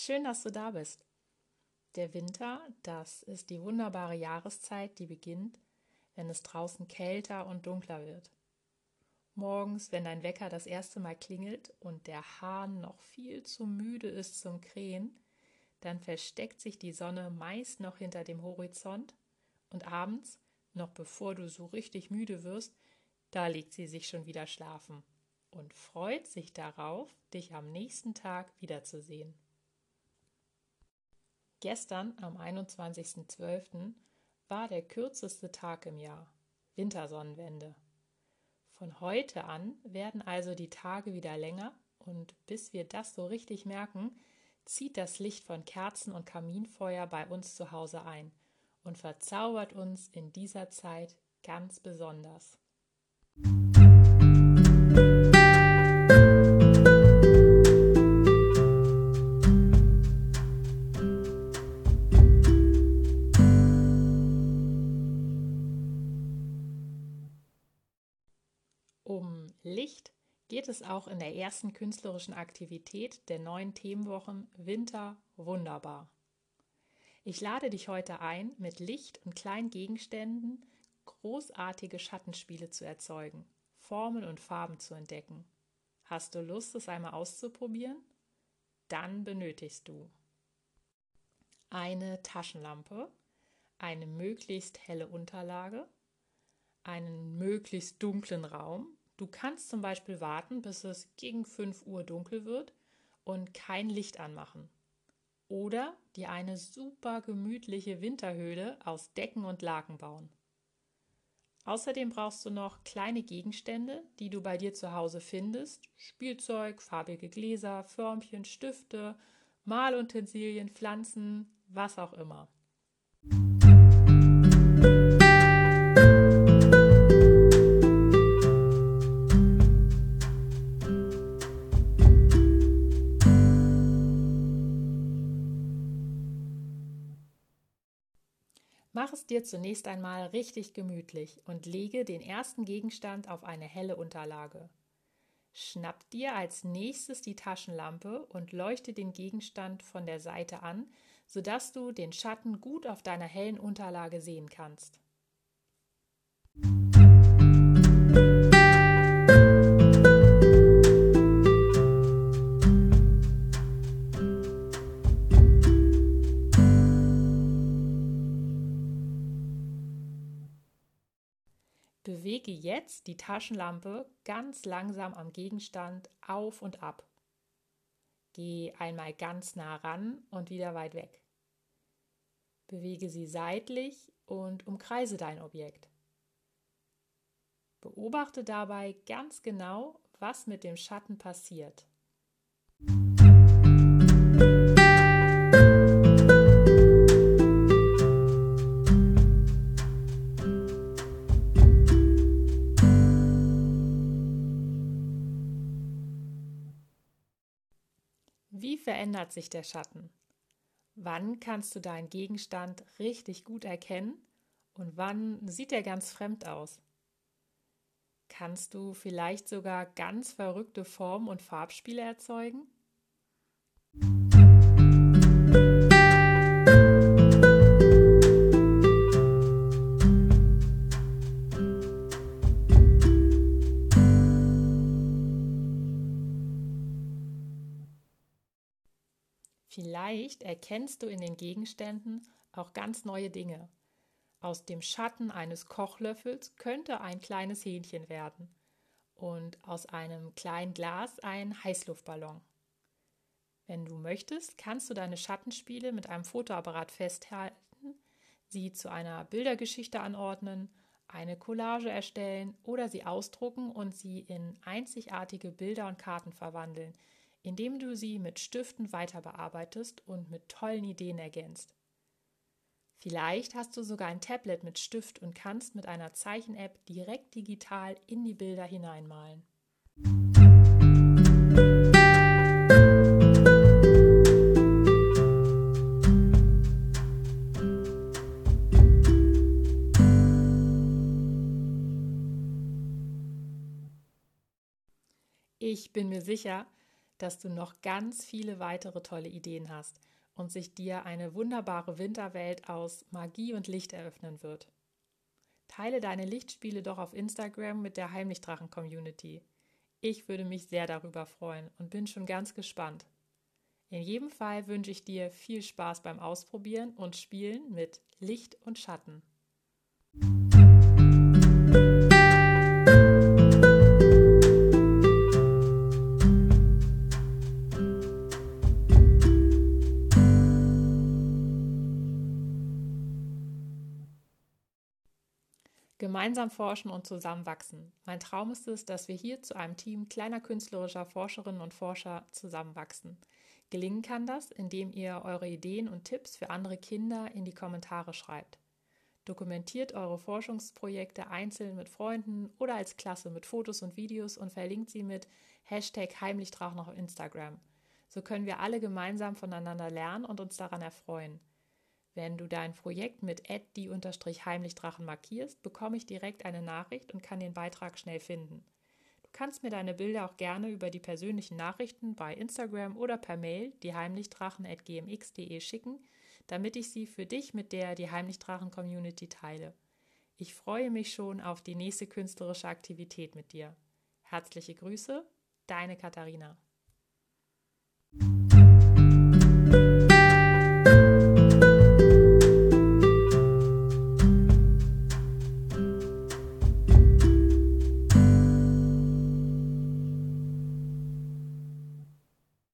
Schön, dass du da bist. Der Winter, das ist die wunderbare Jahreszeit, die beginnt, wenn es draußen kälter und dunkler wird. Morgens, wenn dein Wecker das erste Mal klingelt und der Hahn noch viel zu müde ist zum Krähen, dann versteckt sich die Sonne meist noch hinter dem Horizont und abends, noch bevor du so richtig müde wirst, da legt sie sich schon wieder schlafen und freut sich darauf, dich am nächsten Tag wiederzusehen. Gestern, am 21.12., war der kürzeste Tag im Jahr, Wintersonnenwende. Von heute an werden also die Tage wieder länger und bis wir das so richtig merken, zieht das Licht von Kerzen und Kaminfeuer bei uns zu Hause ein und verzaubert uns in dieser Zeit ganz besonders. Um geht es auch in der ersten künstlerischen Aktivität der neuen Themenwochen Winter wunderbar. Ich lade dich heute ein, mit Licht und kleinen Gegenständen großartige Schattenspiele zu erzeugen, Formen und Farben zu entdecken. Hast du Lust, es einmal auszuprobieren? Dann benötigst du eine Taschenlampe, eine möglichst helle Unterlage, einen möglichst dunklen Raum, Du kannst zum Beispiel warten, bis es gegen 5 Uhr dunkel wird und kein Licht anmachen. Oder dir eine super gemütliche Winterhöhle aus Decken und Laken bauen. Außerdem brauchst du noch kleine Gegenstände, die du bei dir zu Hause findest. Spielzeug, farbige Gläser, Förmchen, Stifte, Malutensilien, Pflanzen, was auch immer. Mach es dir zunächst einmal richtig gemütlich und lege den ersten Gegenstand auf eine helle Unterlage. Schnapp dir als nächstes die Taschenlampe und leuchte den Gegenstand von der Seite an, sodass du den Schatten gut auf deiner hellen Unterlage sehen kannst. Bewege jetzt die Taschenlampe ganz langsam am Gegenstand auf und ab. Geh einmal ganz nah ran und wieder weit weg. Bewege sie seitlich und umkreise dein Objekt. Beobachte dabei ganz genau, was mit dem Schatten passiert. Verändert sich der Schatten? Wann kannst du deinen Gegenstand richtig gut erkennen und wann sieht er ganz fremd aus? Kannst du vielleicht sogar ganz verrückte Formen und Farbspiele erzeugen? Vielleicht erkennst du in den Gegenständen auch ganz neue Dinge. Aus dem Schatten eines Kochlöffels könnte ein kleines Hähnchen werden und aus einem kleinen Glas ein Heißluftballon. Wenn du möchtest, kannst du deine Schattenspiele mit einem Fotoapparat festhalten, sie zu einer Bildergeschichte anordnen, eine Collage erstellen oder sie ausdrucken und sie in einzigartige Bilder und Karten verwandeln, indem du sie mit Stiften weiter bearbeitest und mit tollen Ideen ergänzt. Vielleicht hast du sogar ein Tablet mit Stift und kannst mit einer Zeichen-App direkt digital in die Bilder hineinmalen. Ich bin mir sicher, dass du noch ganz viele weitere tolle Ideen hast und sich dir eine wunderbare Winterwelt aus Magie und Licht eröffnen wird. Teile deine Lichtspiele doch auf Instagram mit der Heimlichdrachen-Community. Ich würde mich sehr darüber freuen und bin schon ganz gespannt. In jedem Fall wünsche ich dir viel Spaß beim Ausprobieren und Spielen mit Licht und Schatten. Gemeinsam forschen und zusammenwachsen. Mein Traum ist es, dass wir hier zu einem Team kleiner künstlerischer Forscherinnen und Forscher zusammenwachsen. Gelingen kann das, indem ihr eure Ideen und Tipps für andere Kinder in die Kommentare schreibt. Dokumentiert eure Forschungsprojekte einzeln mit Freunden oder als Klasse mit Fotos und Videos und verlinkt sie mit Hashtag Heimlichdrachen auf Instagram. So können wir alle gemeinsam voneinander lernen und uns daran erfreuen. Wenn du dein Projekt mit die-heimlichdrachen markierst, bekomme ich direkt eine Nachricht und kann den Beitrag schnell finden. Du kannst mir deine Bilder auch gerne über die persönlichen Nachrichten bei Instagram oder per Mail dieheimlichdrachen.gmx.de schicken, damit ich sie für dich mit der Die Heimlichdrachen Community teile. Ich freue mich schon auf die nächste künstlerische Aktivität mit dir. Herzliche Grüße, deine Katharina.